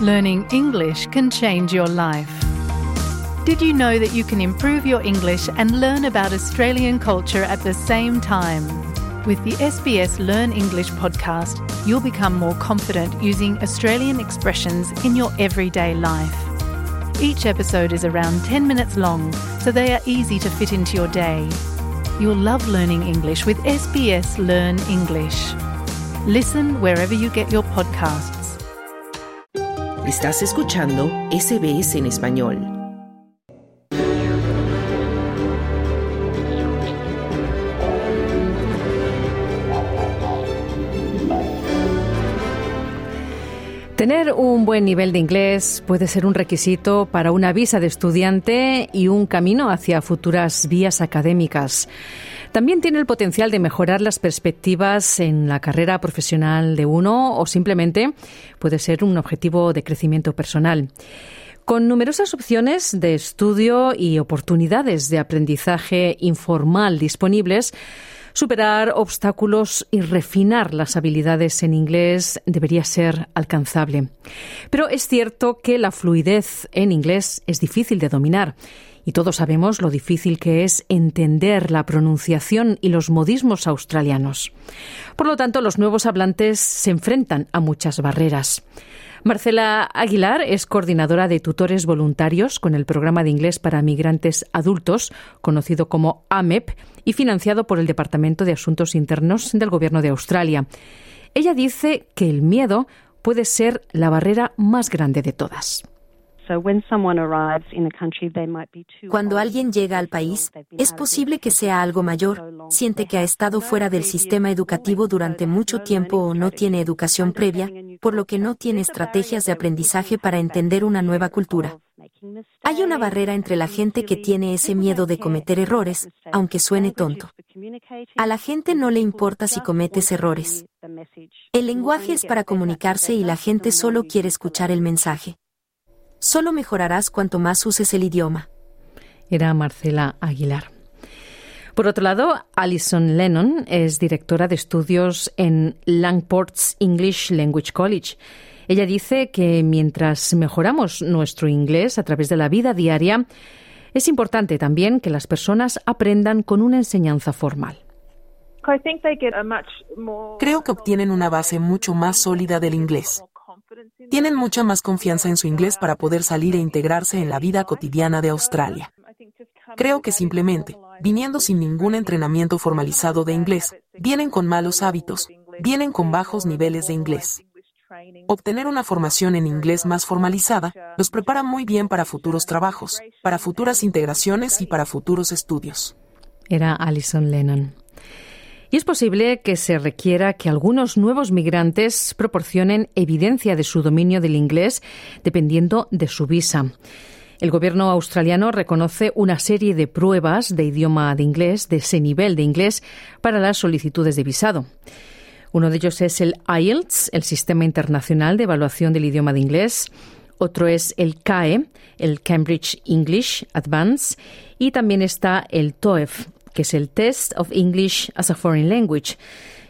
Learning English can change your life. Did you know that you can improve your English and learn about Australian culture at the same time? With the SBS Learn English podcast, you'll become more confident using Australian expressions in your everyday life. Each episode is around 10 minutes long, so they are easy to fit into your day. You'll love learning English with SBS Learn English. Listen wherever you get your podcasts. Estás escuchando SBS en español. Tener un buen nivel de inglés puede ser un requisito para una visa de estudiante y un camino hacia futuras vías académicas. También tiene el potencial de mejorar las perspectivas en la carrera profesional de uno o simplemente puede ser un objetivo de crecimiento personal. Con numerosas opciones de estudio y oportunidades de aprendizaje informal disponibles, Superar obstáculos y refinar las habilidades en inglés debería ser alcanzable. Pero es cierto que la fluidez en inglés es difícil de dominar. Y todos sabemos lo difícil que es entender la pronunciación y los modismos australianos. Por lo tanto, los nuevos hablantes se enfrentan a muchas barreras. Marcela Aguilar es coordinadora de tutores voluntarios con el programa de inglés para migrantes adultos, conocido como AMEP, y financiado por el Departamento de Asuntos Internos del Gobierno de Australia. Ella dice que el miedo puede ser la barrera más grande de todas. Cuando alguien llega al país, es posible que sea algo mayor, siente que ha estado fuera del sistema educativo durante mucho tiempo o no tiene educación previa, por lo que no tiene estrategias de aprendizaje para entender una nueva cultura. Hay una barrera entre la gente que tiene ese miedo de cometer errores, aunque suene tonto. A la gente no le importa si cometes errores. El lenguaje es para comunicarse y la gente solo quiere escuchar el mensaje. Solo mejorarás cuanto más uses el idioma. Era Marcela Aguilar. Por otro lado, Alison Lennon es directora de estudios en Langport's English Language College. Ella dice que mientras mejoramos nuestro inglés a través de la vida diaria, es importante también que las personas aprendan con una enseñanza formal. Creo que obtienen una base mucho más sólida del inglés. Tienen mucha más confianza en su inglés para poder salir e integrarse en la vida cotidiana de Australia. Creo que simplemente, viniendo sin ningún entrenamiento formalizado de inglés, vienen con malos hábitos, vienen con bajos niveles de inglés. Obtener una formación en inglés más formalizada los prepara muy bien para futuros trabajos, para futuras integraciones y para futuros estudios. Era Alison Lennon. Y es posible que se requiera que algunos nuevos migrantes proporcionen evidencia de su dominio del inglés dependiendo de su visa. El gobierno australiano reconoce una serie de pruebas de idioma de inglés, de ese nivel de inglés, para las solicitudes de visado. Uno de ellos es el IELTS, el Sistema Internacional de Evaluación del Idioma de Inglés. Otro es el CAE, el Cambridge English Advance. Y también está el TOEF, que es el Test of English as a Foreign Language.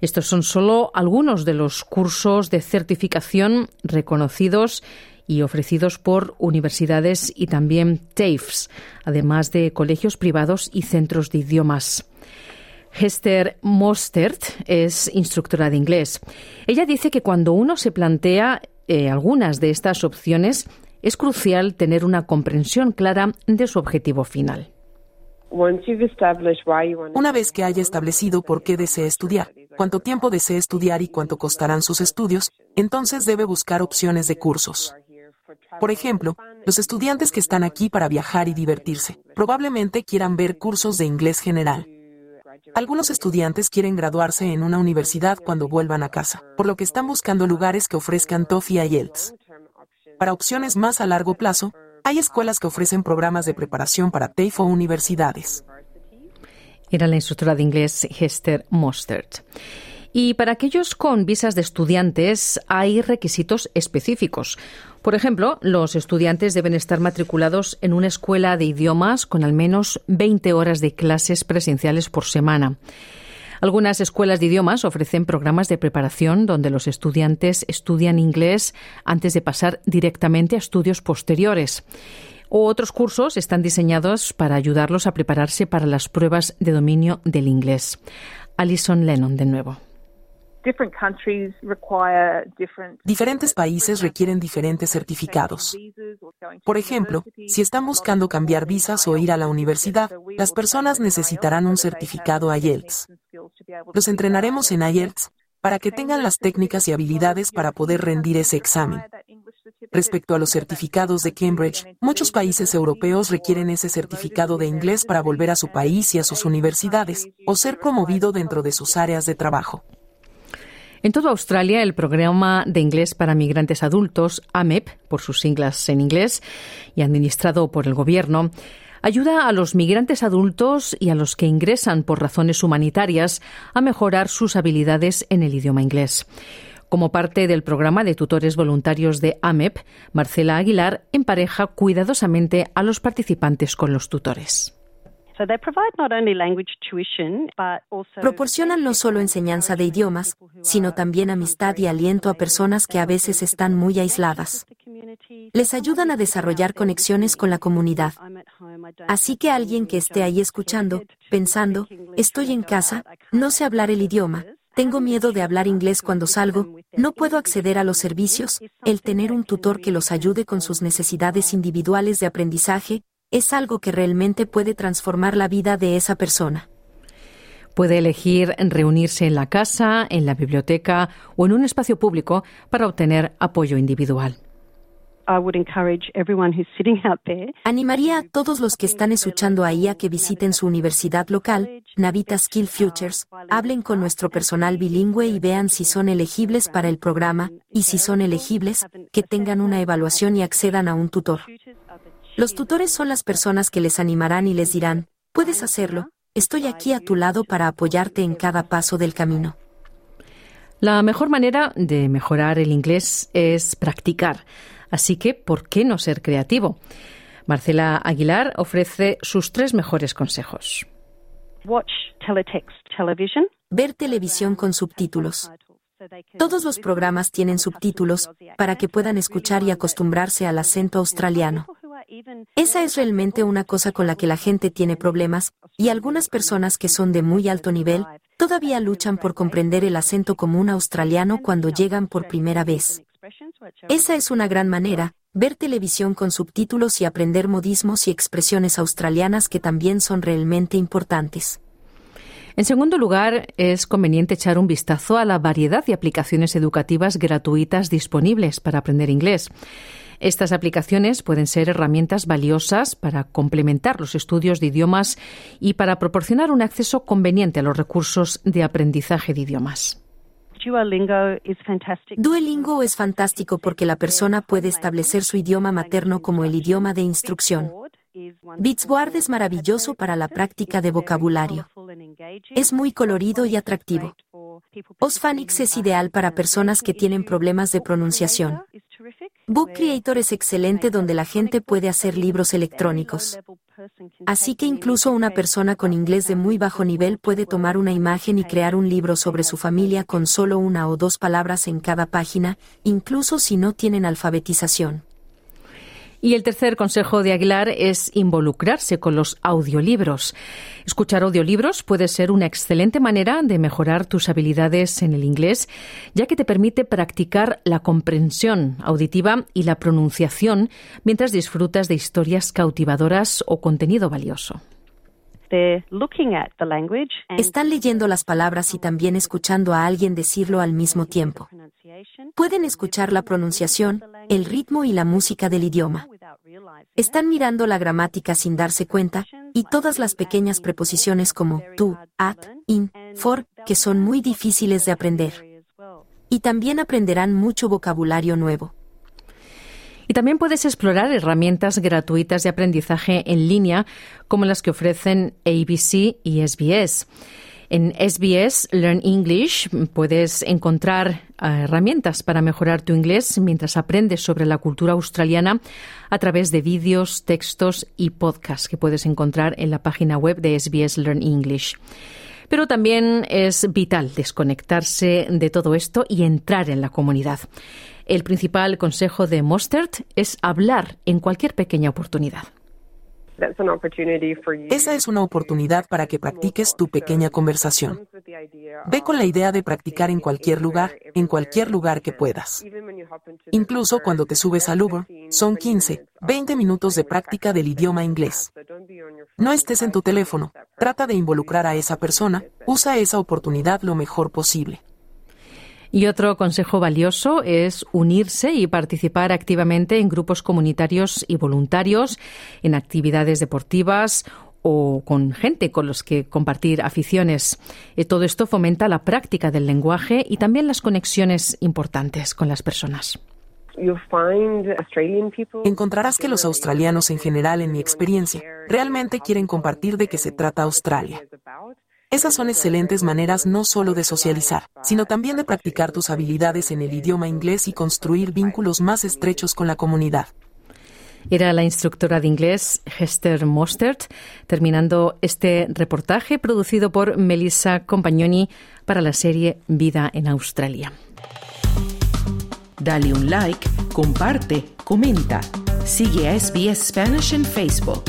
Estos son solo algunos de los cursos de certificación reconocidos y ofrecidos por universidades y también TAFEs, además de colegios privados y centros de idiomas. Hester Mostert es instructora de inglés. Ella dice que cuando uno se plantea eh, algunas de estas opciones, es crucial tener una comprensión clara de su objetivo final. Una vez que haya establecido por qué desea estudiar, cuánto tiempo desea estudiar y cuánto costarán sus estudios, entonces debe buscar opciones de cursos. Por ejemplo, los estudiantes que están aquí para viajar y divertirse probablemente quieran ver cursos de inglés general. Algunos estudiantes quieren graduarse en una universidad cuando vuelvan a casa, por lo que están buscando lugares que ofrezcan TOEFL y IELTS. Para opciones más a largo plazo, hay escuelas que ofrecen programas de preparación para TAFE universidades. Era la instructora de inglés Hester Mostert. Y para aquellos con visas de estudiantes hay requisitos específicos. Por ejemplo, los estudiantes deben estar matriculados en una escuela de idiomas con al menos 20 horas de clases presenciales por semana. Algunas escuelas de idiomas ofrecen programas de preparación donde los estudiantes estudian inglés antes de pasar directamente a estudios posteriores. O otros cursos están diseñados para ayudarlos a prepararse para las pruebas de dominio del inglés. Alison Lennon de nuevo. Diferentes países requieren diferentes certificados. Por ejemplo, si están buscando cambiar visas o ir a la universidad, las personas necesitarán un certificado IELTS. Los entrenaremos en IELTS para que tengan las técnicas y habilidades para poder rendir ese examen. Respecto a los certificados de Cambridge, muchos países europeos requieren ese certificado de inglés para volver a su país y a sus universidades, o ser promovido dentro de sus áreas de trabajo. En toda Australia, el programa de inglés para migrantes adultos, AMEP, por sus siglas en inglés, y administrado por el Gobierno, ayuda a los migrantes adultos y a los que ingresan por razones humanitarias a mejorar sus habilidades en el idioma inglés. Como parte del programa de tutores voluntarios de AMEP, Marcela Aguilar empareja cuidadosamente a los participantes con los tutores. Proporcionan no solo enseñanza de idiomas, sino también amistad y aliento a personas que a veces están muy aisladas. Les ayudan a desarrollar conexiones con la comunidad. Así que alguien que esté ahí escuchando, pensando, estoy en casa, no sé hablar el idioma, tengo miedo de hablar inglés cuando salgo, no puedo acceder a los servicios, el tener un tutor que los ayude con sus necesidades individuales de aprendizaje, es algo que realmente puede transformar la vida de esa persona. Puede elegir reunirse en la casa, en la biblioteca o en un espacio público para obtener apoyo individual. Animaría a todos los que están escuchando ahí a que visiten su universidad local, Navita Skill Futures, hablen con nuestro personal bilingüe y vean si son elegibles para el programa, y si son elegibles, que tengan una evaluación y accedan a un tutor. Los tutores son las personas que les animarán y les dirán, puedes hacerlo, estoy aquí a tu lado para apoyarte en cada paso del camino. La mejor manera de mejorar el inglés es practicar, así que ¿por qué no ser creativo? Marcela Aguilar ofrece sus tres mejores consejos. Ver televisión con subtítulos. Todos los programas tienen subtítulos para que puedan escuchar y acostumbrarse al acento australiano. Esa es realmente una cosa con la que la gente tiene problemas, y algunas personas que son de muy alto nivel todavía luchan por comprender el acento común australiano cuando llegan por primera vez. Esa es una gran manera, ver televisión con subtítulos y aprender modismos y expresiones australianas que también son realmente importantes. En segundo lugar, es conveniente echar un vistazo a la variedad de aplicaciones educativas gratuitas disponibles para aprender inglés. Estas aplicaciones pueden ser herramientas valiosas para complementar los estudios de idiomas y para proporcionar un acceso conveniente a los recursos de aprendizaje de idiomas. Duolingo es fantástico porque la persona puede establecer su idioma materno como el idioma de instrucción. Bitsboard es maravilloso para la práctica de vocabulario. Es muy colorido y atractivo. Osfanix es ideal para personas que tienen problemas de pronunciación. Book Creator es excelente donde la gente puede hacer libros electrónicos. Así que incluso una persona con inglés de muy bajo nivel puede tomar una imagen y crear un libro sobre su familia con solo una o dos palabras en cada página, incluso si no tienen alfabetización. Y el tercer consejo de Aguilar es involucrarse con los audiolibros. Escuchar audiolibros puede ser una excelente manera de mejorar tus habilidades en el inglés, ya que te permite practicar la comprensión auditiva y la pronunciación mientras disfrutas de historias cautivadoras o contenido valioso. Están leyendo las palabras y también escuchando a alguien decirlo al mismo tiempo. Pueden escuchar la pronunciación, el ritmo y la música del idioma. Están mirando la gramática sin darse cuenta, y todas las pequeñas preposiciones como to, at, in, for, que son muy difíciles de aprender. Y también aprenderán mucho vocabulario nuevo. Y también puedes explorar herramientas gratuitas de aprendizaje en línea como las que ofrecen ABC y SBS. En SBS Learn English puedes encontrar eh, herramientas para mejorar tu inglés mientras aprendes sobre la cultura australiana a través de vídeos, textos y podcasts que puedes encontrar en la página web de SBS Learn English. Pero también es vital desconectarse de todo esto y entrar en la comunidad. El principal consejo de Mostert es hablar en cualquier pequeña oportunidad. Esa es una oportunidad para que practiques tu pequeña conversación. Ve con la idea de practicar en cualquier lugar, en cualquier lugar que puedas. Incluso cuando te subes al Uber, son 15, 20 minutos de práctica del idioma inglés. No estés en tu teléfono, trata de involucrar a esa persona, usa esa oportunidad lo mejor posible. Y otro consejo valioso es unirse y participar activamente en grupos comunitarios y voluntarios, en actividades deportivas o con gente con los que compartir aficiones. Eh, todo esto fomenta la práctica del lenguaje y también las conexiones importantes con las personas. Encontrarás que los australianos en general, en mi experiencia, realmente quieren compartir de qué se trata Australia. Esas son excelentes maneras no solo de socializar, sino también de practicar tus habilidades en el idioma inglés y construir vínculos más estrechos con la comunidad. Era la instructora de inglés Hester Mostert, terminando este reportaje producido por Melissa Compagnoni para la serie Vida en Australia. Dale un like, comparte, comenta. Sigue a SBS Spanish en Facebook.